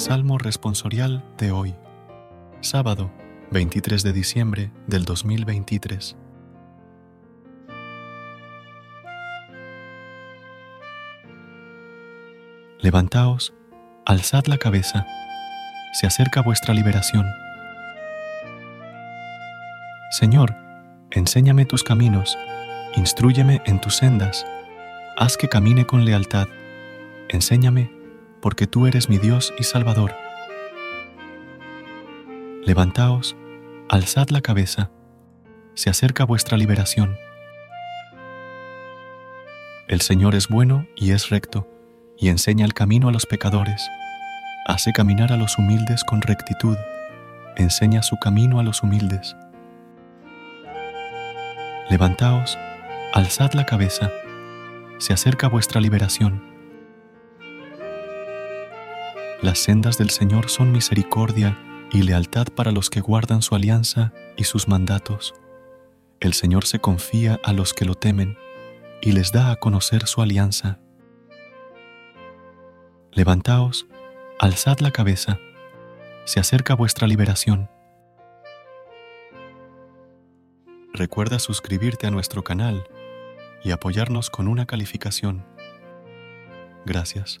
Salmo responsorial de hoy, sábado 23 de diciembre del 2023. Levantaos, alzad la cabeza, se acerca vuestra liberación. Señor, enséñame tus caminos, instruyeme en tus sendas, haz que camine con lealtad, enséñame porque tú eres mi Dios y Salvador. Levantaos, alzad la cabeza, se acerca vuestra liberación. El Señor es bueno y es recto, y enseña el camino a los pecadores, hace caminar a los humildes con rectitud, enseña su camino a los humildes. Levantaos, alzad la cabeza, se acerca vuestra liberación. Las sendas del Señor son misericordia y lealtad para los que guardan su alianza y sus mandatos. El Señor se confía a los que lo temen y les da a conocer su alianza. Levantaos, alzad la cabeza, se acerca vuestra liberación. Recuerda suscribirte a nuestro canal y apoyarnos con una calificación. Gracias.